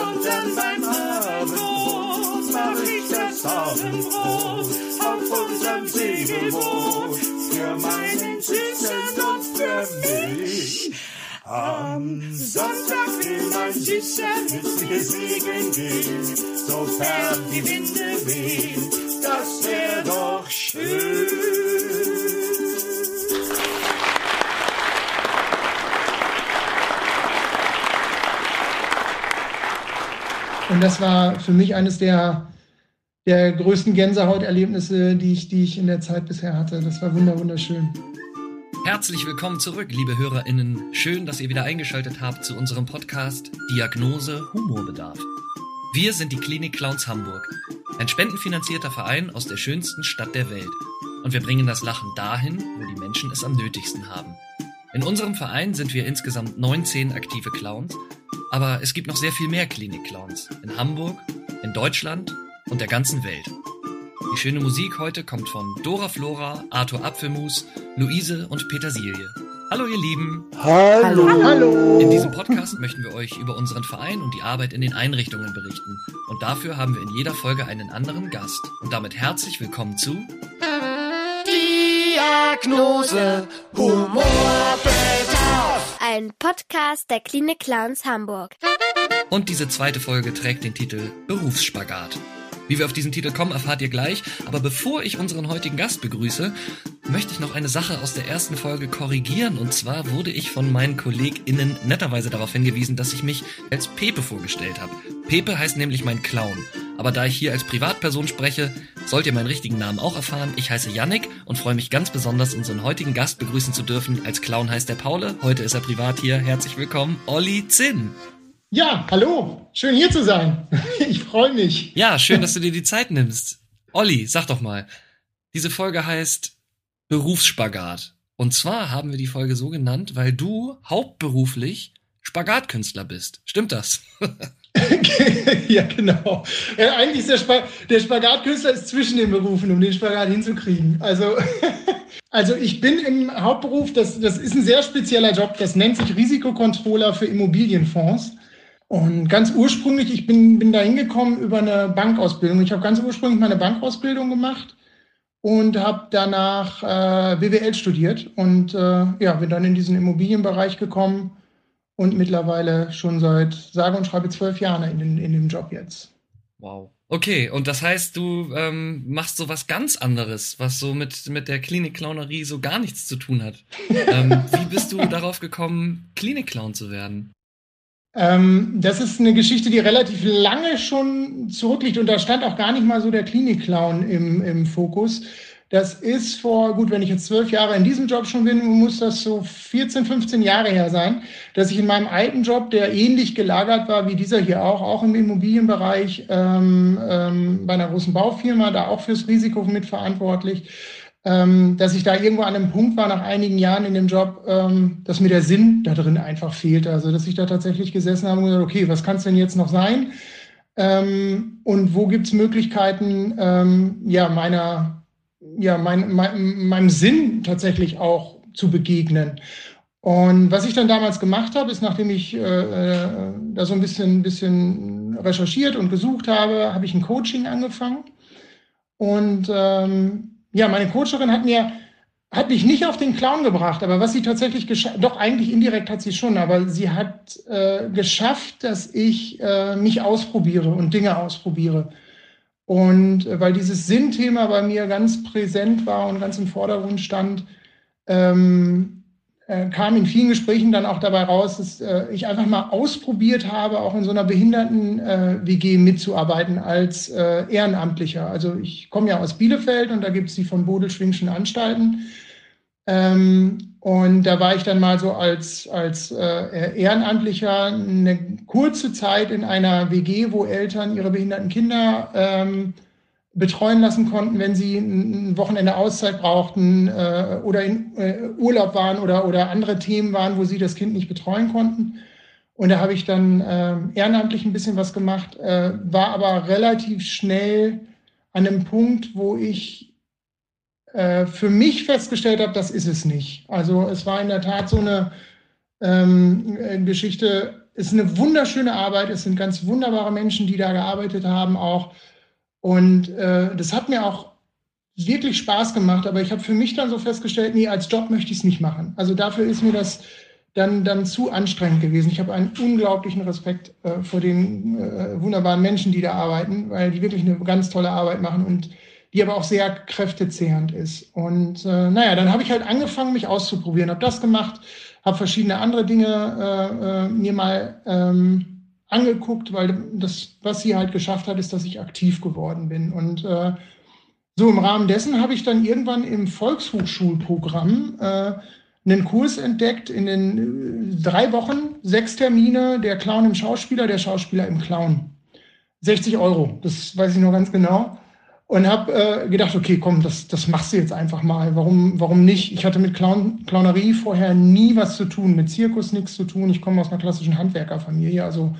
Dann beim Abendbrot mach ich das Abendbrot auf unserem Segelboot für meinen Süßen und für mich. Am Sonntag will mein Süßer mit mir segeln gehen, sofern die Winde wehen, das wär doch schön. Und das war für mich eines der, der größten Gänsehauterlebnisse, die ich, die ich in der Zeit bisher hatte. Das war wunderschön. Herzlich willkommen zurück, liebe HörerInnen. Schön, dass ihr wieder eingeschaltet habt zu unserem Podcast Diagnose Humorbedarf. Wir sind die Klinik Clowns Hamburg, ein spendenfinanzierter Verein aus der schönsten Stadt der Welt. Und wir bringen das Lachen dahin, wo die Menschen es am nötigsten haben. In unserem Verein sind wir insgesamt 19 aktive Clowns aber es gibt noch sehr viel mehr Klinik-Clowns. In Hamburg, in Deutschland und der ganzen Welt. Die schöne Musik heute kommt von Dora Flora, Arthur Apfelmus, Luise und Petersilie. Hallo ihr Lieben. Hallo. Hallo. In diesem Podcast möchten wir euch über unseren Verein und die Arbeit in den Einrichtungen berichten. Und dafür haben wir in jeder Folge einen anderen Gast. Und damit herzlich willkommen zu Diagnose Humorbedarf. Ein Podcast der Klinik Clowns Hamburg. Und diese zweite Folge trägt den Titel Berufsspagat. Wie wir auf diesen Titel kommen, erfahrt ihr gleich. Aber bevor ich unseren heutigen Gast begrüße, möchte ich noch eine Sache aus der ersten Folge korrigieren. Und zwar wurde ich von meinen KollegInnen netterweise darauf hingewiesen, dass ich mich als Pepe vorgestellt habe. Pepe heißt nämlich mein Clown. Aber da ich hier als Privatperson spreche, sollt ihr meinen richtigen Namen auch erfahren. Ich heiße Yannick und freue mich ganz besonders, unseren heutigen Gast begrüßen zu dürfen. Als Clown heißt der Paule. Heute ist er privat hier. Herzlich willkommen, Olli Zinn. Ja, hallo. Schön hier zu sein. Ich freue mich. Ja, schön, dass du dir die Zeit nimmst. Olli, sag doch mal. Diese Folge heißt Berufsspagat. Und zwar haben wir die Folge so genannt, weil du hauptberuflich Spagatkünstler bist. Stimmt das? ja, genau. Ja, eigentlich ist der, Sp der Spagatkünstler ist zwischen den Berufen, um den Spagat hinzukriegen. Also, also ich bin im Hauptberuf, das, das ist ein sehr spezieller Job, das nennt sich Risikokontroller für Immobilienfonds. Und ganz ursprünglich, ich bin, bin da hingekommen über eine Bankausbildung. Ich habe ganz ursprünglich meine Bankausbildung gemacht und habe danach äh, BWL studiert und äh, ja, bin dann in diesen Immobilienbereich gekommen und mittlerweile schon seit sage und schreibe zwölf Jahren in, in dem Job jetzt. Wow. Okay, und das heißt, du ähm, machst so was ganz anderes, was so mit, mit der Klinik-Clownerie so gar nichts zu tun hat. ähm, wie bist du darauf gekommen, Klinik-Clown zu werden? Ähm, das ist eine Geschichte, die relativ lange schon zurückliegt und da stand auch gar nicht mal so der Klinik-Clown im, im Fokus. Das ist vor, gut, wenn ich jetzt zwölf Jahre in diesem Job schon bin, muss das so 14, 15 Jahre her sein, dass ich in meinem alten Job, der ähnlich gelagert war wie dieser hier auch, auch im Immobilienbereich, ähm, ähm, bei einer großen Baufirma, da auch fürs Risiko mitverantwortlich, ähm, dass ich da irgendwo an einem Punkt war nach einigen Jahren in dem Job, ähm, dass mir der Sinn da drin einfach fehlte. Also dass ich da tatsächlich gesessen habe und gesagt, okay, was kann es denn jetzt noch sein? Ähm, und wo gibt es Möglichkeiten, ähm, ja, meiner, ja, mein, mein, meinem Sinn tatsächlich auch zu begegnen? Und was ich dann damals gemacht habe, ist, nachdem ich äh, äh da so ein bisschen, bisschen recherchiert und gesucht habe, habe ich ein Coaching angefangen. Und ähm, ja, meine Coacherin hat mir, hat mich nicht auf den Clown gebracht, aber was sie tatsächlich geschafft, doch eigentlich indirekt hat sie schon, aber sie hat äh, geschafft, dass ich äh, mich ausprobiere und Dinge ausprobiere. Und äh, weil dieses Sinnthema bei mir ganz präsent war und ganz im Vordergrund stand, ähm, äh, kam in vielen Gesprächen dann auch dabei raus, dass äh, ich einfach mal ausprobiert habe, auch in so einer Behinderten-WG äh, mitzuarbeiten als äh, Ehrenamtlicher. Also ich komme ja aus Bielefeld und da gibt es die von Bodelschwingschen Anstalten. Ähm, und da war ich dann mal so als, als äh, Ehrenamtlicher eine kurze Zeit in einer WG, wo Eltern ihre behinderten Kinder ähm, betreuen lassen konnten, wenn sie ein Wochenende Auszeit brauchten äh, oder in äh, Urlaub waren oder, oder andere Themen waren, wo sie das Kind nicht betreuen konnten. Und da habe ich dann äh, ehrenamtlich ein bisschen was gemacht, äh, war aber relativ schnell an einem Punkt, wo ich äh, für mich festgestellt habe, das ist es nicht. Also es war in der Tat so eine ähm, Geschichte, ist eine wunderschöne Arbeit. Es sind ganz wunderbare Menschen, die da gearbeitet haben auch. Und äh, das hat mir auch wirklich Spaß gemacht. Aber ich habe für mich dann so festgestellt, nee, als Job möchte ich es nicht machen. Also dafür ist mir das dann, dann zu anstrengend gewesen. Ich habe einen unglaublichen Respekt äh, vor den äh, wunderbaren Menschen, die da arbeiten, weil die wirklich eine ganz tolle Arbeit machen und die aber auch sehr kräftezehrend ist. Und äh, naja, dann habe ich halt angefangen, mich auszuprobieren, habe das gemacht, habe verschiedene andere Dinge äh, äh, mir mal ähm, angeguckt, weil das, was sie halt geschafft hat, ist, dass ich aktiv geworden bin. Und äh, so im Rahmen dessen habe ich dann irgendwann im Volkshochschulprogramm äh, einen Kurs entdeckt in den äh, drei Wochen, sechs Termine, der Clown im Schauspieler, der Schauspieler im Clown. 60 Euro, das weiß ich noch ganz genau. Und habe äh, gedacht, okay, komm, das, das machst du jetzt einfach mal. Warum, warum nicht? Ich hatte mit Clown, Clownerie vorher nie was zu tun, mit Zirkus nichts zu tun. Ich komme aus einer klassischen Handwerkerfamilie, also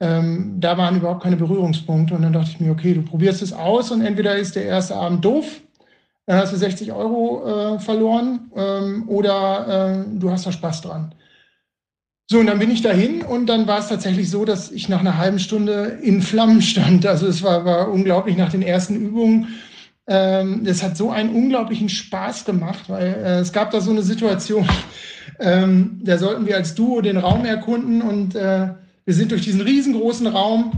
ähm, da waren überhaupt keine Berührungspunkte. Und dann dachte ich mir, okay, du probierst es aus und entweder ist der erste Abend doof dann hast du 60 Euro äh, verloren ähm, oder äh, du hast da Spaß dran. So, und dann bin ich dahin und dann war es tatsächlich so, dass ich nach einer halben Stunde in Flammen stand. Also es war, war unglaublich nach den ersten Übungen. Ähm, das hat so einen unglaublichen Spaß gemacht, weil äh, es gab da so eine Situation, ähm, da sollten wir als Duo den Raum erkunden und äh, wir sind durch diesen riesengroßen Raum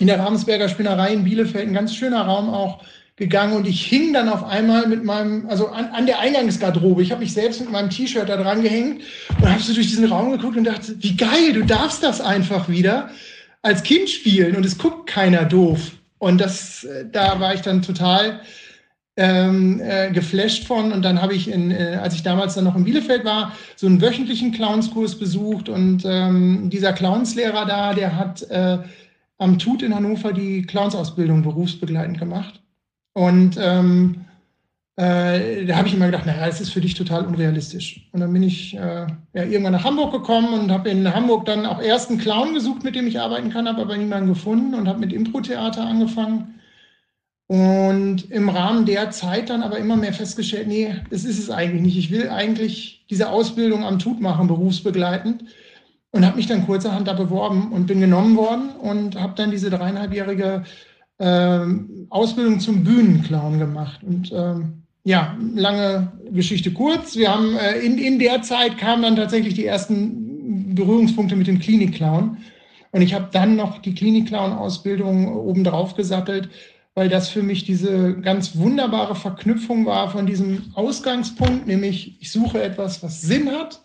in der Ravensberger Spinnerei in Bielefeld, ein ganz schöner Raum auch, gegangen und ich hing dann auf einmal mit meinem, also an, an der Eingangsgarderobe. Ich habe mich selbst mit meinem T-Shirt da dran gehängt und habe so durch diesen Raum geguckt und dachte, wie geil, du darfst das einfach wieder als Kind spielen und es guckt keiner doof. Und das, äh, da war ich dann total ähm, äh, geflasht von. Und dann habe ich, in, äh, als ich damals dann noch in Bielefeld war, so einen wöchentlichen Clownskurs besucht. Und ähm, dieser Clownslehrer da, der hat äh, am Tut in Hannover die Clownsausbildung berufsbegleitend gemacht. Und ähm, äh, da habe ich immer gedacht, naja, das ist für dich total unrealistisch. Und dann bin ich äh, ja, irgendwann nach Hamburg gekommen und habe in Hamburg dann auch erst einen Clown gesucht, mit dem ich arbeiten kann, habe aber niemanden gefunden und habe mit Impro-Theater angefangen. Und im Rahmen der Zeit dann aber immer mehr festgestellt, nee, das ist es eigentlich nicht. Ich will eigentlich diese Ausbildung am Tut machen, berufsbegleitend. Und habe mich dann kurzerhand da beworben und bin genommen worden und habe dann diese dreieinhalbjährige ähm, Ausbildung zum Bühnenclown gemacht. Und ähm, ja, lange Geschichte kurz. Wir haben äh, in, in der Zeit kamen dann tatsächlich die ersten Berührungspunkte mit dem Klinikclown. Und ich habe dann noch die Klinikclown-Ausbildung obendrauf gesattelt, weil das für mich diese ganz wunderbare Verknüpfung war von diesem Ausgangspunkt, nämlich ich suche etwas, was Sinn hat,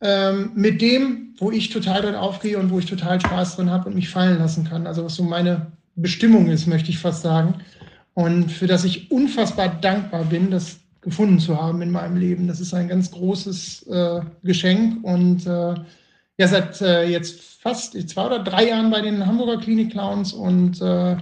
ähm, mit dem, wo ich total drin aufgehe und wo ich total Spaß drin habe und mich fallen lassen kann. Also was so meine Bestimmung ist, möchte ich fast sagen. Und für das ich unfassbar dankbar bin, das gefunden zu haben in meinem Leben. Das ist ein ganz großes äh, Geschenk. Und äh, ja, seit äh, jetzt fast zwei oder drei Jahren bei den Hamburger Klinik Clowns und äh,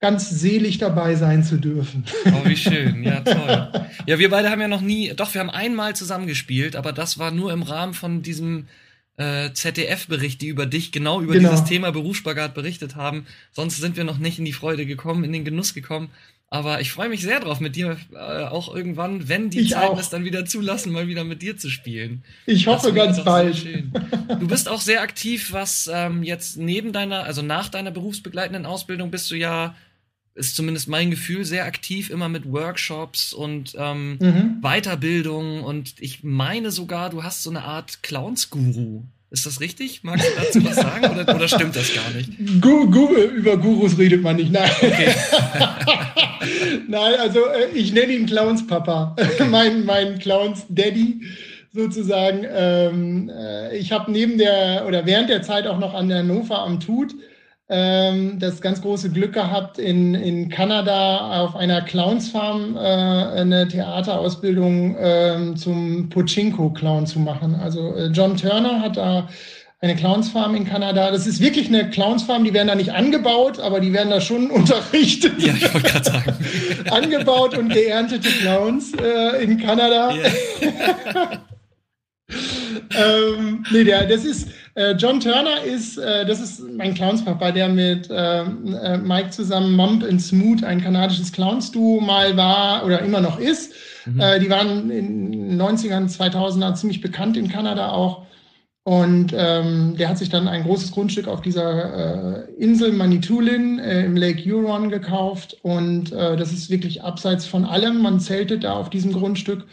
ganz selig dabei sein zu dürfen. Oh, wie schön. Ja, toll. Ja, wir beide haben ja noch nie, doch, wir haben einmal zusammengespielt, aber das war nur im Rahmen von diesem äh, ZDF-Bericht, die über dich genau über genau. dieses Thema Berufsspagat berichtet haben. Sonst sind wir noch nicht in die Freude gekommen, in den Genuss gekommen. Aber ich freue mich sehr drauf, mit dir äh, auch irgendwann, wenn die Zeiten es dann wieder zulassen, mal wieder mit dir zu spielen. Ich hoffe ganz bald. Du bist auch sehr aktiv, was ähm, jetzt neben deiner, also nach deiner berufsbegleitenden Ausbildung bist du ja ist zumindest mein Gefühl sehr aktiv, immer mit Workshops und ähm, mhm. Weiterbildung. Und ich meine sogar, du hast so eine Art Clowns-Guru. Ist das richtig? Magst du dazu was sagen oder, oder stimmt das gar nicht? Gu Gu über Gurus redet man nicht. Nein. Okay. Nein, also äh, ich nenne ihn Clowns Papa. Okay. mein, mein Clowns Daddy sozusagen. Ähm, äh, ich habe neben der oder während der Zeit auch noch an der Hannover am Tut ähm, das ganz große Glück gehabt, in, in Kanada auf einer Clownsfarm äh, eine Theaterausbildung äh, zum Pochinko-Clown zu machen. Also äh, John Turner hat da eine Clownsfarm in Kanada. Das ist wirklich eine Clownsfarm, die werden da nicht angebaut, aber die werden da schon unterrichtet. Ja, ich wollte gerade sagen. angebaut und geerntete Clowns äh, in Kanada. Yeah. ähm, nee, der, das ist, äh, John Turner ist, äh, das ist mein Clownspapa, der mit ähm, äh, Mike zusammen Momp and Smooth, ein kanadisches Clowns-Duo mal war oder immer noch ist. Mhm. Äh, die waren in den 90ern, 2000er ziemlich bekannt in Kanada auch. Und ähm, der hat sich dann ein großes Grundstück auf dieser äh, Insel Manitulin äh, im Lake Huron gekauft. Und äh, das ist wirklich abseits von allem. Man zeltet da auf diesem Grundstück,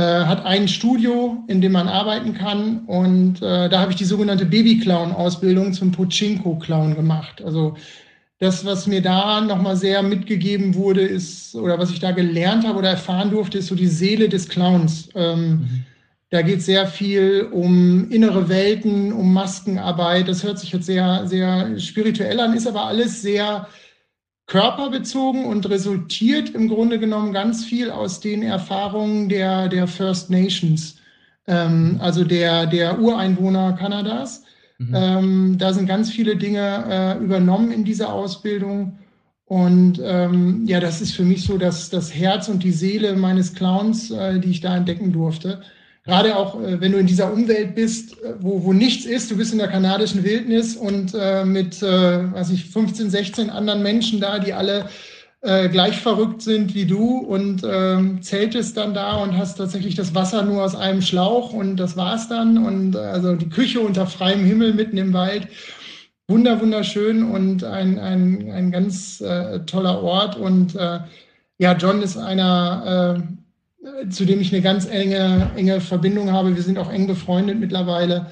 hat ein Studio, in dem man arbeiten kann. Und äh, da habe ich die sogenannte Baby-Clown-Ausbildung zum Pochinko-Clown gemacht. Also das, was mir da nochmal sehr mitgegeben wurde, ist, oder was ich da gelernt habe oder erfahren durfte, ist so die Seele des Clowns. Ähm, mhm da geht es sehr viel um innere Welten, um Maskenarbeit. Das hört sich jetzt sehr, sehr spirituell an, ist aber alles sehr körperbezogen und resultiert im Grunde genommen ganz viel aus den Erfahrungen der, der First Nations, ähm, also der, der Ureinwohner Kanadas. Mhm. Ähm, da sind ganz viele Dinge äh, übernommen in dieser Ausbildung. Und ähm, ja, das ist für mich so das, das Herz und die Seele meines Clowns, äh, die ich da entdecken durfte gerade auch, äh, wenn du in dieser Umwelt bist, äh, wo, wo nichts ist, du bist in der kanadischen Wildnis und äh, mit, äh, weiß ich, 15, 16 anderen Menschen da, die alle äh, gleich verrückt sind wie du und ähm, zeltest dann da und hast tatsächlich das Wasser nur aus einem Schlauch und das war's dann und äh, also die Küche unter freiem Himmel mitten im Wald. Wunder, wunderschön und ein, ein, ein ganz äh, toller Ort und äh, ja, John ist einer, äh, zu dem ich eine ganz enge, enge Verbindung habe. Wir sind auch eng befreundet mittlerweile.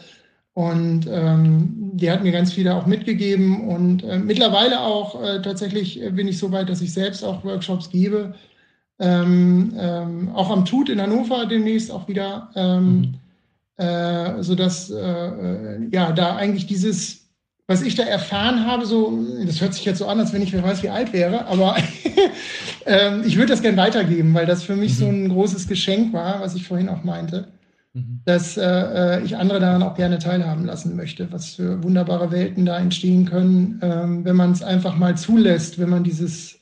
Und ähm, die hat mir ganz viele auch mitgegeben. Und äh, mittlerweile auch äh, tatsächlich bin ich so weit, dass ich selbst auch Workshops gebe. Ähm, ähm, auch am Tut in Hannover demnächst auch wieder. Ähm, mhm. äh, sodass äh, äh, ja da eigentlich dieses was ich da erfahren habe, so, das hört sich jetzt so an, als wenn ich wer weiß, wie alt wäre, aber ähm, ich würde das gerne weitergeben, weil das für mich mhm. so ein großes Geschenk war, was ich vorhin auch meinte, mhm. dass äh, äh, ich andere daran auch gerne teilhaben lassen möchte, was für wunderbare Welten da entstehen können, ähm, wenn man es einfach mal zulässt, wenn man dieses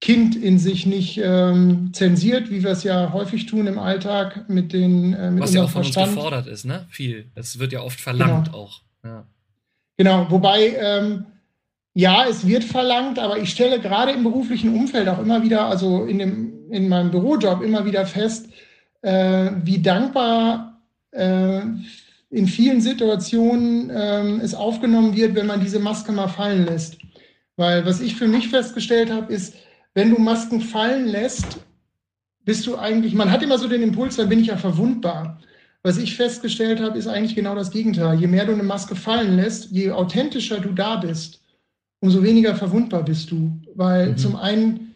Kind in sich nicht ähm, zensiert, wie wir es ja häufig tun im Alltag mit den äh, mit Was ja auch von Verstand. uns gefordert ist, ne? Viel. Das wird ja oft verlangt genau. auch. Ja. Genau, wobei, ähm, ja, es wird verlangt, aber ich stelle gerade im beruflichen Umfeld auch immer wieder, also in, dem, in meinem Bürojob immer wieder fest, äh, wie dankbar äh, in vielen Situationen äh, es aufgenommen wird, wenn man diese Maske mal fallen lässt. Weil was ich für mich festgestellt habe, ist, wenn du Masken fallen lässt, bist du eigentlich, man hat immer so den Impuls, dann bin ich ja verwundbar. Was ich festgestellt habe, ist eigentlich genau das Gegenteil. Je mehr du eine Maske fallen lässt, je authentischer du da bist, umso weniger verwundbar bist du. Weil mhm. zum einen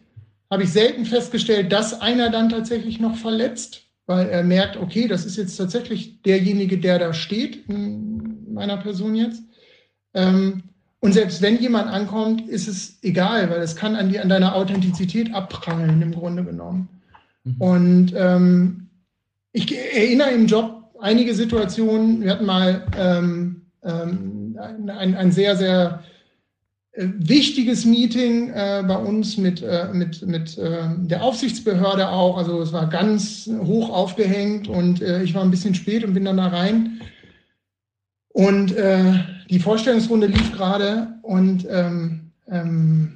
habe ich selten festgestellt, dass einer dann tatsächlich noch verletzt, weil er merkt, okay, das ist jetzt tatsächlich derjenige, der da steht, in meiner Person jetzt. Ähm, und selbst wenn jemand ankommt, ist es egal, weil es kann an, die, an deiner Authentizität abprallen, im Grunde genommen. Mhm. Und ähm, ich erinnere im Job einige Situationen. Wir hatten mal ähm, ähm, ein, ein sehr, sehr äh, wichtiges Meeting äh, bei uns mit, äh, mit, mit äh, der Aufsichtsbehörde auch. Also es war ganz hoch aufgehängt und äh, ich war ein bisschen spät und bin dann da rein. Und äh, die Vorstellungsrunde lief gerade und ähm, ähm,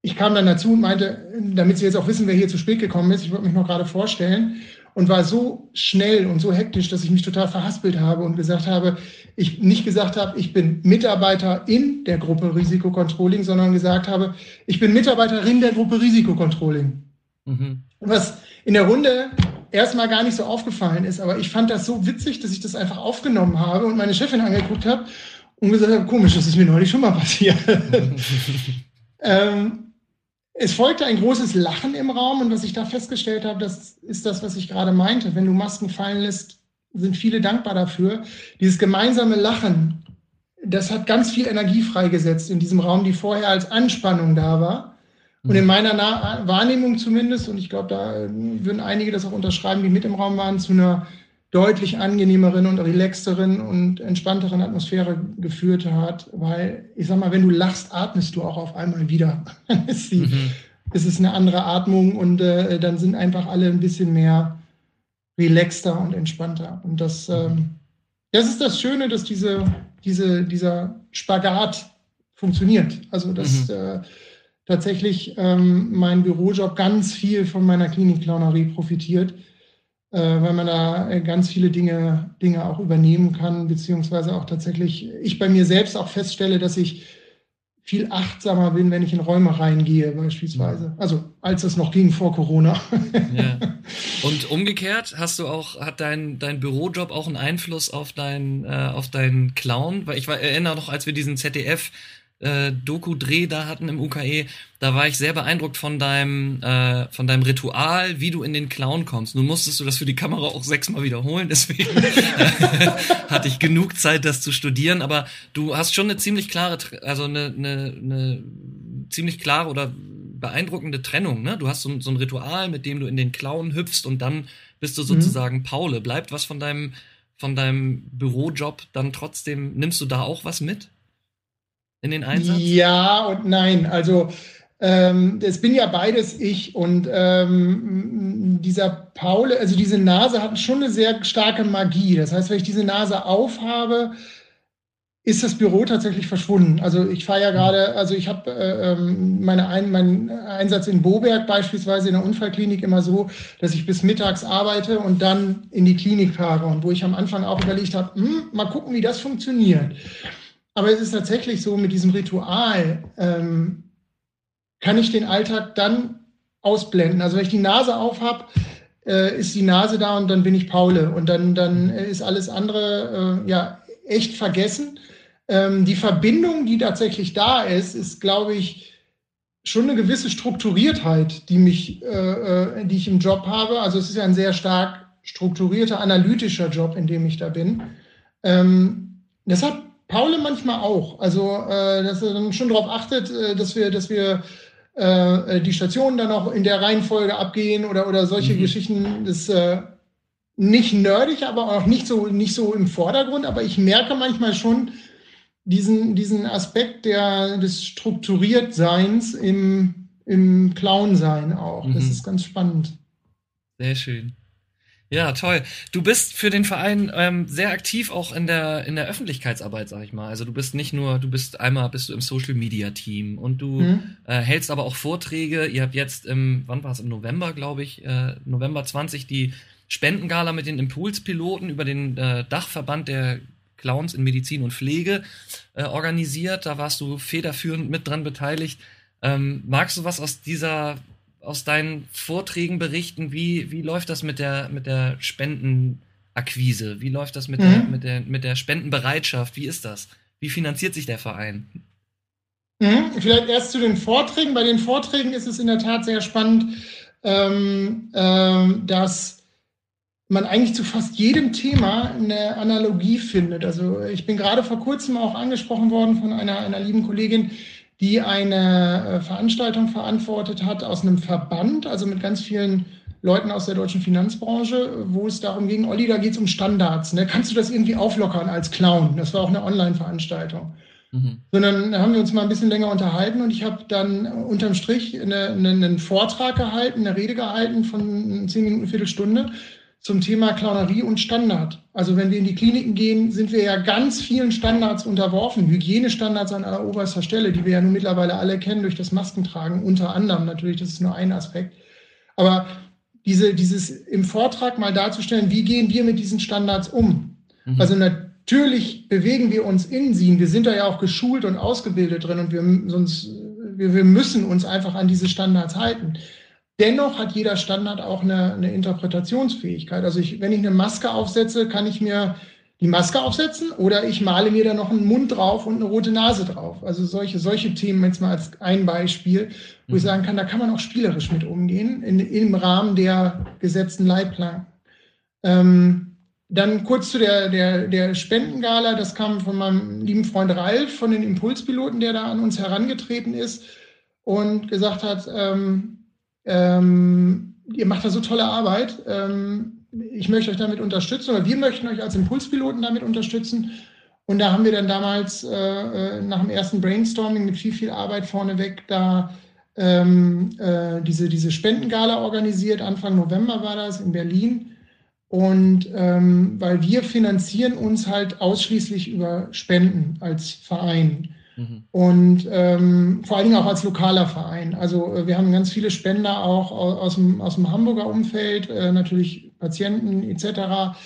ich kam dann dazu und meinte, damit Sie jetzt auch wissen, wer hier zu spät gekommen ist, ich wollte mich noch gerade vorstellen und war so schnell und so hektisch, dass ich mich total verhaspelt habe und gesagt habe, ich nicht gesagt habe, ich bin Mitarbeiter in der Gruppe Risikocontrolling, sondern gesagt habe, ich bin Mitarbeiterin der Gruppe Risikocontrolling. Mhm. Was in der Runde erstmal gar nicht so aufgefallen ist, aber ich fand das so witzig, dass ich das einfach aufgenommen habe und meine Chefin angeguckt habe und gesagt habe, komisch, das ist mir neulich schon mal passiert. ähm, es folgte ein großes Lachen im Raum und was ich da festgestellt habe, das ist das, was ich gerade meinte. Wenn du Masken fallen lässt, sind viele dankbar dafür. Dieses gemeinsame Lachen, das hat ganz viel Energie freigesetzt in diesem Raum, die vorher als Anspannung da war. Und in mhm. meiner Na Wahrnehmung zumindest, und ich glaube, da würden einige das auch unterschreiben, die mit im Raum waren, zu einer deutlich angenehmeren und relaxteren und entspannteren Atmosphäre geführt hat, weil ich sag mal, wenn du lachst, atmest du auch auf einmal wieder. ist, die, mhm. ist es eine andere Atmung und äh, dann sind einfach alle ein bisschen mehr relaxter und entspannter. Und das, mhm. ähm, das ist das Schöne, dass diese, diese, dieser Spagat funktioniert. Also dass mhm. äh, tatsächlich ähm, mein Bürojob ganz viel von meiner Klinikclownerie profitiert weil man da äh, ganz viele Dinge, Dinge auch übernehmen kann, beziehungsweise auch tatsächlich ich bei mir selbst auch feststelle, dass ich viel achtsamer bin, wenn ich in Räume reingehe, beispielsweise. Also als es noch ging vor Corona. Ja. Und umgekehrt hast du auch, hat dein, dein Bürojob auch einen Einfluss auf dein, äh, auf deinen Clown? Weil ich war, erinnere noch, als wir diesen ZDF äh, Doku-Dreh da hatten im UKE, da war ich sehr beeindruckt von deinem, äh, von deinem Ritual, wie du in den Clown kommst. Nun musstest du das für die Kamera auch sechsmal wiederholen, deswegen hatte ich genug Zeit, das zu studieren, aber du hast schon eine ziemlich klare, also eine, eine, eine ziemlich klare oder beeindruckende Trennung, ne? Du hast so, so ein Ritual, mit dem du in den Clown hüpfst und dann bist du sozusagen mhm. Paule. Bleibt was von deinem, von deinem Bürojob dann trotzdem, nimmst du da auch was mit? In den Einsatz? Ja und nein. Also ähm, es bin ja beides ich und ähm, dieser Paul, also diese Nase hat schon eine sehr starke Magie. Das heißt, wenn ich diese Nase aufhabe, ist das Büro tatsächlich verschwunden. Also ich fahre ja mhm. gerade, also ich habe äh, ähm, meine Ein meinen Einsatz in Boberg beispielsweise in der Unfallklinik immer so, dass ich bis mittags arbeite und dann in die Klinik fahre und wo ich am Anfang auch überlegt habe, hm, mal gucken, wie das funktioniert. Aber es ist tatsächlich so, mit diesem Ritual ähm, kann ich den Alltag dann ausblenden. Also wenn ich die Nase auf habe, äh, ist die Nase da und dann bin ich Paule. Und dann, dann ist alles andere äh, ja echt vergessen. Ähm, die Verbindung, die tatsächlich da ist, ist, glaube ich, schon eine gewisse Strukturiertheit, die mich, äh, äh, die ich im Job habe. Also es ist ja ein sehr stark strukturierter, analytischer Job, in dem ich da bin. Ähm, deshalb Paule manchmal auch. Also, äh, dass er dann schon darauf achtet, äh, dass wir, dass wir äh, die Stationen dann auch in der Reihenfolge abgehen oder, oder solche mhm. Geschichten. Das ist äh, nicht nerdig, aber auch nicht so, nicht so im Vordergrund. Aber ich merke manchmal schon diesen, diesen Aspekt der, des Strukturiertseins im, im Clown-Sein auch. Mhm. Das ist ganz spannend. Sehr schön. Ja, toll. Du bist für den Verein ähm, sehr aktiv auch in der in der Öffentlichkeitsarbeit, sag ich mal. Also du bist nicht nur, du bist einmal bist du im Social Media Team und du mhm. äh, hältst aber auch Vorträge. Ihr habt jetzt im, wann war es im November, glaube ich, äh, November 20 die Spendengala mit den Impulspiloten über den äh, Dachverband der Clowns in Medizin und Pflege äh, organisiert. Da warst du federführend mit dran beteiligt. Ähm, magst du was aus dieser aus deinen Vorträgen berichten, wie, wie läuft das mit der, mit der Spendenakquise? Wie läuft das mit, mhm. der, mit, der, mit der Spendenbereitschaft? Wie ist das? Wie finanziert sich der Verein? Mhm. Vielleicht erst zu den Vorträgen. Bei den Vorträgen ist es in der Tat sehr spannend, ähm, ähm, dass man eigentlich zu fast jedem Thema eine Analogie findet. Also ich bin gerade vor kurzem auch angesprochen worden von einer, einer lieben Kollegin, die eine äh, Veranstaltung verantwortet hat aus einem Verband, also mit ganz vielen Leuten aus der deutschen Finanzbranche, wo es darum ging, Olli, da geht es um Standards. Ne? Kannst du das irgendwie auflockern als Clown? Das war auch eine Online-Veranstaltung. Mhm. Sondern haben wir uns mal ein bisschen länger unterhalten und ich habe dann unterm Strich eine, eine, einen Vortrag gehalten, eine Rede gehalten von zehn Minuten, Viertelstunde zum Thema Clownerie und Standard. Also wenn wir in die Kliniken gehen, sind wir ja ganz vielen Standards unterworfen, Hygienestandards an alleroberster Stelle, die wir ja nun mittlerweile alle kennen durch das Maskentragen, unter anderem natürlich, das ist nur ein Aspekt. Aber diese, dieses im Vortrag mal darzustellen, wie gehen wir mit diesen Standards um? Mhm. Also natürlich bewegen wir uns in sie, wir sind da ja auch geschult und ausgebildet drin und wir, sonst, wir, wir müssen uns einfach an diese Standards halten. Dennoch hat jeder Standard auch eine, eine Interpretationsfähigkeit. Also ich, wenn ich eine Maske aufsetze, kann ich mir die Maske aufsetzen oder ich male mir da noch einen Mund drauf und eine rote Nase drauf. Also solche, solche Themen jetzt mal als ein Beispiel, wo mhm. ich sagen kann, da kann man auch spielerisch mit umgehen, in, im Rahmen der gesetzten Leitplanken. Ähm, dann kurz zu der, der, der Spendengala, das kam von meinem lieben Freund Ralf, von den Impulspiloten, der da an uns herangetreten ist und gesagt hat, ähm, ähm, ihr macht da so tolle Arbeit. Ähm, ich möchte euch damit unterstützen oder wir möchten euch als Impulspiloten damit unterstützen. Und da haben wir dann damals äh, äh nach dem ersten Brainstorming mit viel, viel Arbeit vorneweg da ähm, äh, diese, diese Spendengala organisiert. Anfang November war das in Berlin. Und ähm, weil wir finanzieren uns halt ausschließlich über Spenden als Verein. Mhm. Und ähm, vor allen Dingen auch als lokaler Verein. Also äh, wir haben ganz viele Spender auch aus dem, aus dem Hamburger Umfeld, äh, natürlich Patienten etc.,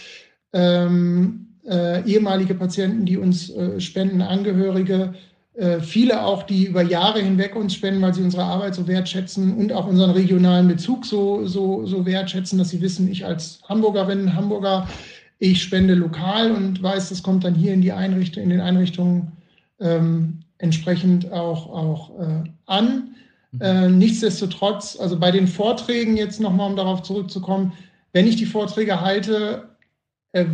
ähm, äh, ehemalige Patienten, die uns äh, spenden, Angehörige, äh, viele auch, die über Jahre hinweg uns spenden, weil sie unsere Arbeit so wertschätzen und auch unseren regionalen Bezug so, so, so wertschätzen, dass sie wissen, ich als Hamburgerin, Hamburger, ich spende lokal und weiß, das kommt dann hier in die Einrichtung, in den Einrichtungen ähm, entsprechend auch, auch äh, an. Mhm. Äh, nichtsdestotrotz, also bei den Vorträgen jetzt nochmal, um darauf zurückzukommen, wenn ich die Vorträge halte, äh,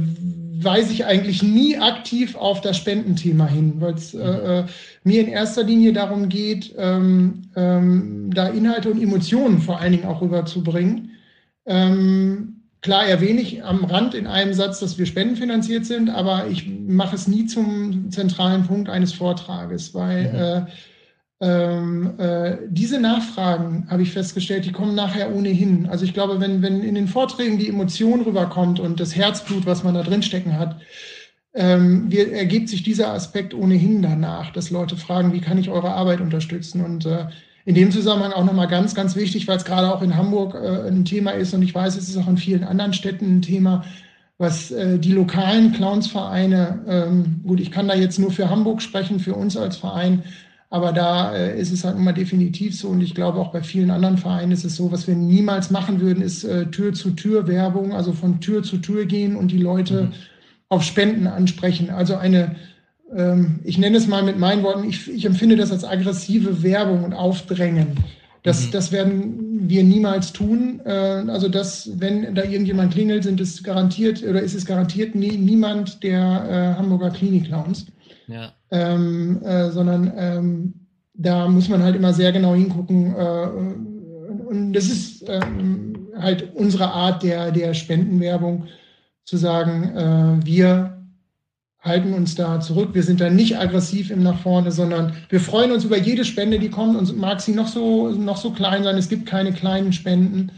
weise ich eigentlich nie aktiv auf das Spendenthema hin, weil es äh, äh, mir in erster Linie darum geht, ähm, ähm, da Inhalte und Emotionen vor allen Dingen auch rüberzubringen. Ähm, klar erwähne ich am Rand in einem Satz, dass wir spendenfinanziert sind, aber ich mache es nie zum zentralen Punkt eines Vortrages, weil äh, ähm, äh, diese Nachfragen, habe ich festgestellt, die kommen nachher ohnehin. Also ich glaube, wenn, wenn in den Vorträgen die Emotion rüberkommt und das Herzblut, was man da drin stecken hat, ähm, wir, ergibt sich dieser Aspekt ohnehin danach, dass Leute fragen, wie kann ich eure Arbeit unterstützen? Und äh, in dem Zusammenhang auch nochmal ganz, ganz wichtig, weil es gerade auch in Hamburg äh, ein Thema ist und ich weiß, es ist auch in vielen anderen Städten ein Thema, was äh, die lokalen Clownsvereine, ähm, gut, ich kann da jetzt nur für Hamburg sprechen, für uns als Verein, aber da äh, ist es halt immer definitiv so und ich glaube auch bei vielen anderen Vereinen ist es so, was wir niemals machen würden, ist äh, Tür-zu-Tür-Werbung, also von Tür zu Tür gehen und die Leute mhm. auf Spenden ansprechen. Also eine, ich nenne es mal mit meinen Worten, ich, ich empfinde das als aggressive Werbung und Aufdrängen. Das, mhm. das werden wir niemals tun. Äh, also das, wenn da irgendjemand klingelt, sind es garantiert oder ist es garantiert nie, niemand der äh, Hamburger Klinik-Clowns. Ja ähm, äh, sondern ähm, da muss man halt immer sehr genau hingucken. Äh, und das ist ähm, halt unsere Art der, der Spendenwerbung, zu sagen, äh, wir halten uns da zurück. Wir sind da nicht aggressiv im nach vorne, sondern wir freuen uns über jede Spende, die kommt und mag sie noch so, noch so klein sein. Es gibt keine kleinen Spenden.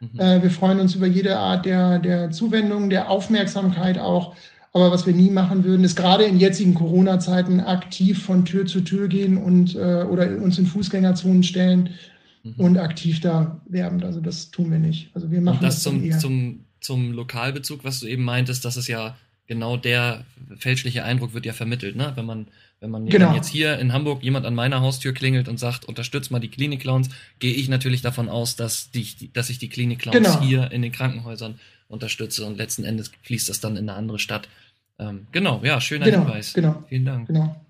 Mhm. Äh, wir freuen uns über jede Art der, der Zuwendung, der Aufmerksamkeit auch. Aber was wir nie machen würden, ist gerade in jetzigen Corona-Zeiten aktiv von Tür zu Tür gehen und äh, oder uns in Fußgängerzonen stellen mhm. und aktiv da werben. Also das tun wir nicht. Also wir machen und das, das zum, zum, zum Lokalbezug, was du eben meintest, das ist ja genau der fälschliche Eindruck wird ja vermittelt, ne? Wenn man wenn man genau. jetzt hier in Hamburg jemand an meiner Haustür klingelt und sagt, unterstützt mal die Klinik-Clowns, gehe ich natürlich davon aus, dass, die, dass ich die Klinik-Clowns genau. hier in den Krankenhäusern unterstütze und letzten Endes fließt das dann in eine andere Stadt. Ähm, genau, ja, schöner genau, Hinweis. Genau. Vielen Dank. Genau.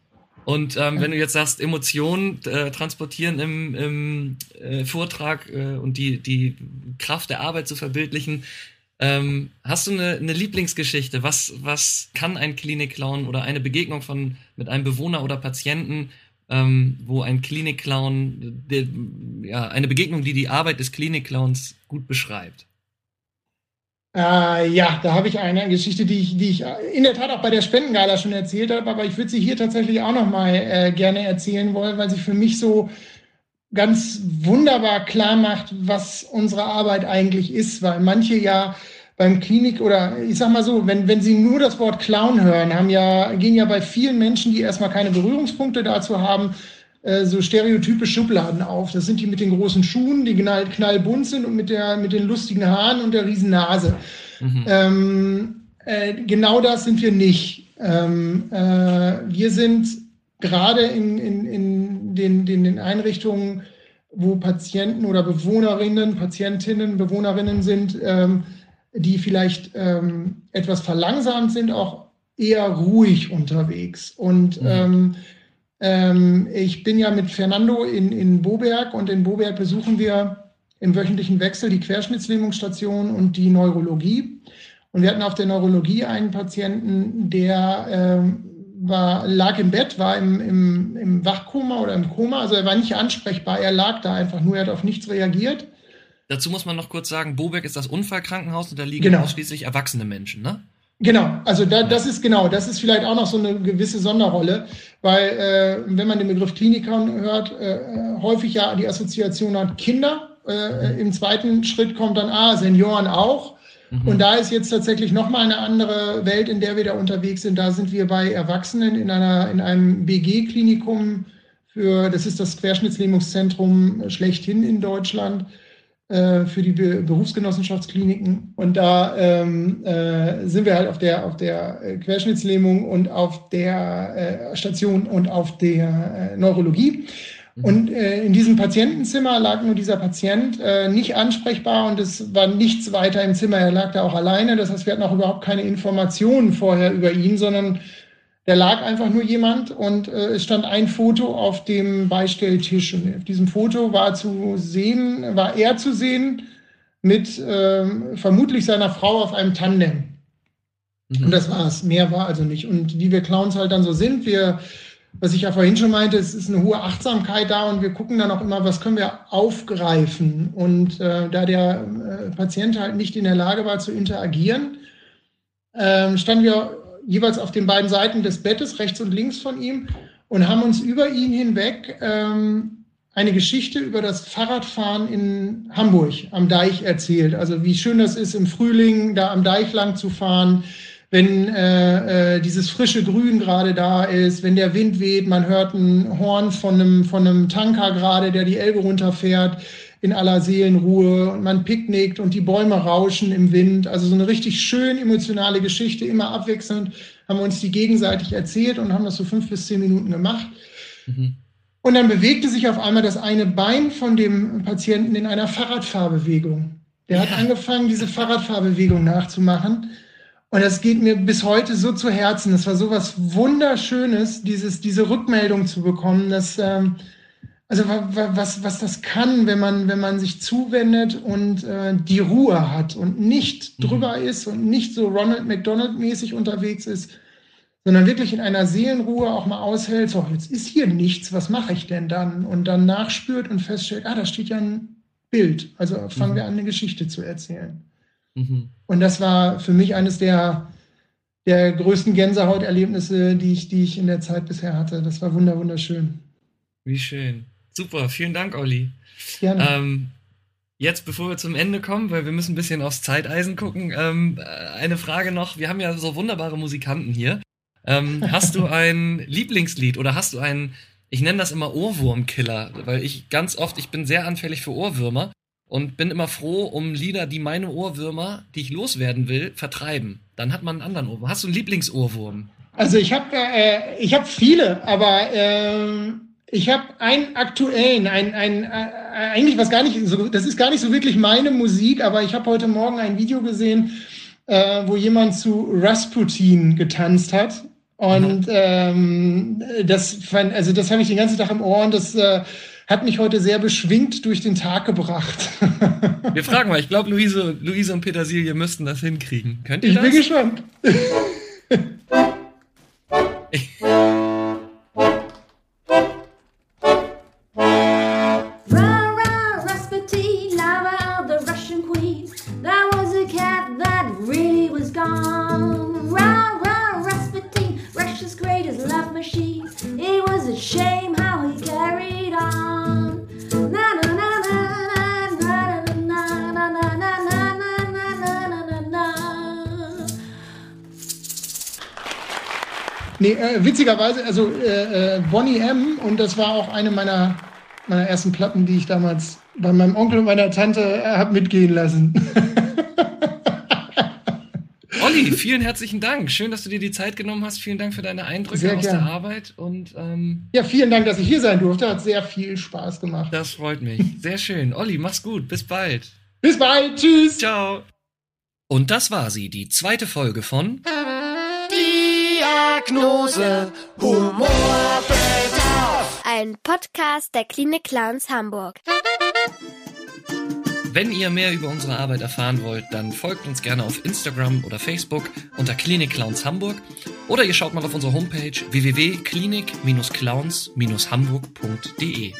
Und ähm, wenn du jetzt sagst, Emotionen äh, transportieren im, im äh, Vortrag äh, und die, die Kraft der Arbeit zu verbildlichen, ähm, hast du eine, eine Lieblingsgeschichte? Was, was kann ein Klinikclown oder eine Begegnung von, mit einem Bewohner oder Patienten, ähm, wo ein Klinikclown, ja, eine Begegnung, die die Arbeit des Klinikclowns gut beschreibt? Äh, ja, da habe ich eine Geschichte, die ich, die ich in der Tat auch bei der Spendengala schon erzählt habe, aber ich würde sie hier tatsächlich auch noch mal äh, gerne erzählen wollen, weil sie für mich so ganz wunderbar klar macht, was unsere Arbeit eigentlich ist, weil manche ja beim Klinik oder ich sag mal so, wenn, wenn sie nur das Wort Clown hören, haben ja, gehen ja bei vielen Menschen, die erstmal keine Berührungspunkte dazu haben, äh, so stereotype Schubladen auf. Das sind die mit den großen Schuhen, die knall, knallbunt sind und mit, der, mit den lustigen Haaren und der riesen Nase. Mhm. Ähm, äh, genau das sind wir nicht. Ähm, äh, wir sind gerade in, in, in den, den, den Einrichtungen, wo Patienten oder Bewohnerinnen, Patientinnen, Bewohnerinnen sind, ähm, die vielleicht ähm, etwas verlangsamt sind, auch eher ruhig unterwegs. Und mhm. ähm, ähm, ich bin ja mit Fernando in, in Boberg und in Boberg besuchen wir im wöchentlichen Wechsel die Querschnittslähmungsstation und die Neurologie. Und wir hatten auf der Neurologie einen Patienten, der ähm, war, lag im Bett, war im, im, im Wachkoma oder im Koma. Also er war nicht ansprechbar, er lag da einfach nur, er hat auf nichts reagiert. Dazu muss man noch kurz sagen, Boberg ist das Unfallkrankenhaus und da liegen genau. ausschließlich erwachsene Menschen, ne? Genau, also da, das ist genau, das ist vielleicht auch noch so eine gewisse Sonderrolle, weil äh, wenn man den Begriff Kliniker hört, äh, häufig ja die Assoziation hat Kinder. Äh, Im zweiten Schritt kommt dann, ah, Senioren auch. Mhm. Und da ist jetzt tatsächlich nochmal eine andere Welt, in der wir da unterwegs sind. Da sind wir bei Erwachsenen in einer, in einem BG-Klinikum für, das ist das Querschnittslähmungszentrum schlechthin in Deutschland. äh, für die Be Berufsgenossenschaftskliniken. Und da ähm, äh, sind wir halt auf der, auf der äh, Querschnittslähmung und auf der äh, Station und auf der äh, Neurologie. Mhm. Und äh, in diesem Patientenzimmer lag nur dieser Patient äh, nicht ansprechbar und es war nichts weiter im Zimmer. Er lag da auch alleine. Das heißt, wir hatten auch überhaupt keine Informationen vorher über ihn, sondern da lag einfach nur jemand und äh, es stand ein Foto auf dem Beistelltisch. Und auf diesem Foto war zu sehen, war er zu sehen mit äh, vermutlich seiner Frau auf einem Tandem. Mhm. Und das war's. Mehr war also nicht. Und wie wir Clowns halt dann so sind, wir, was ich ja vorhin schon meinte, es ist eine hohe Achtsamkeit da und wir gucken dann auch immer, was können wir aufgreifen. Und äh, da der äh, Patient halt nicht in der Lage war zu interagieren, ähm, standen wir jeweils auf den beiden Seiten des Bettes, rechts und links von ihm, und haben uns über ihn hinweg ähm, eine Geschichte über das Fahrradfahren in Hamburg am Deich erzählt. Also wie schön das ist, im Frühling da am Deich lang zu fahren, wenn äh, äh, dieses frische Grün gerade da ist, wenn der Wind weht, man hört ein Horn von einem, von einem Tanker gerade, der die Elbe runterfährt in aller Seelenruhe und man picknickt und die Bäume rauschen im Wind. Also so eine richtig schön emotionale Geschichte, immer abwechselnd haben wir uns die gegenseitig erzählt und haben das so fünf bis zehn Minuten gemacht. Mhm. Und dann bewegte sich auf einmal das eine Bein von dem Patienten in einer Fahrradfahrbewegung. Der hat angefangen, diese Fahrradfahrbewegung nachzumachen. Und das geht mir bis heute so zu Herzen. Das war so was Wunderschönes, dieses, diese Rückmeldung zu bekommen, dass ähm, also was, was das kann, wenn man, wenn man sich zuwendet und äh, die Ruhe hat und nicht mhm. drüber ist und nicht so Ronald McDonald-mäßig unterwegs ist, sondern wirklich in einer Seelenruhe auch mal aushält, so, jetzt ist hier nichts, was mache ich denn dann? Und dann nachspürt und feststellt, ah, da steht ja ein Bild. Also fangen mhm. wir an, eine Geschichte zu erzählen. Mhm. Und das war für mich eines der, der größten Gänsehauterlebnisse, die ich, die ich in der Zeit bisher hatte. Das war wunderschön. Wie schön. Super, vielen Dank, Olli. Gerne. Ähm, jetzt, bevor wir zum Ende kommen, weil wir müssen ein bisschen aufs Zeiteisen gucken, ähm, äh, eine Frage noch. Wir haben ja so wunderbare Musikanten hier. Ähm, hast du ein Lieblingslied oder hast du einen, ich nenne das immer Ohrwurmkiller, weil ich ganz oft, ich bin sehr anfällig für Ohrwürmer und bin immer froh um Lieder, die meine Ohrwürmer, die ich loswerden will, vertreiben. Dann hat man einen anderen Ohrwurm. Hast du einen Lieblingsohrwurm? Also ich habe äh, ich habe viele, aber äh, ich habe einen aktuellen, ein, ein, ein, äh, eigentlich was gar nicht so, das ist gar nicht so wirklich meine Musik, aber ich habe heute Morgen ein Video gesehen, äh, wo jemand zu Rasputin getanzt hat. Und mhm. ähm, das fand, also das habe ich den ganzen Tag im Ohr und das äh, hat mich heute sehr beschwingt durch den Tag gebracht. Wir fragen mal, ich glaube, Luise, Luise und Petersilie müssten das hinkriegen. Könnt ihr ich das? bin gespannt. Nee, äh, witzigerweise, also äh, äh, Bonnie M. und das war auch eine meiner, meiner ersten Platten, die ich damals bei meinem Onkel und meiner Tante äh, habe mitgehen lassen. Olli, vielen herzlichen Dank. Schön, dass du dir die Zeit genommen hast. Vielen Dank für deine Eindrücke sehr aus gern. der Arbeit. Und, ähm, ja, vielen Dank, dass ich hier sein durfte. Hat sehr viel Spaß gemacht. Das freut mich. Sehr schön. Olli, mach's gut. Bis bald. Bis bald. Tschüss. Ciao. Und das war sie, die zweite Folge von Diagnose Humorbedarf. Ein Podcast der Klinik Clowns Hamburg. Wenn ihr mehr über unsere Arbeit erfahren wollt, dann folgt uns gerne auf Instagram oder Facebook unter Klinik Clowns Hamburg oder ihr schaut mal auf unsere Homepage www.klinik-clowns-hamburg.de.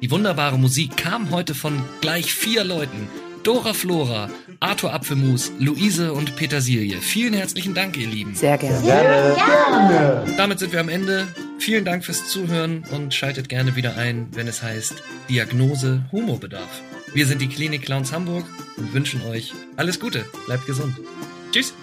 Die wunderbare Musik kam heute von gleich vier Leuten. Dora Flora, Arthur Apfelmus, Luise und Petersilie. Vielen herzlichen Dank, ihr Lieben. Sehr gerne. Sehr gerne. Damit sind wir am Ende. Vielen Dank fürs Zuhören und schaltet gerne wieder ein, wenn es heißt Diagnose Humorbedarf. Wir sind die Klinik Clowns Hamburg und wünschen euch alles Gute. Bleibt gesund. Tschüss.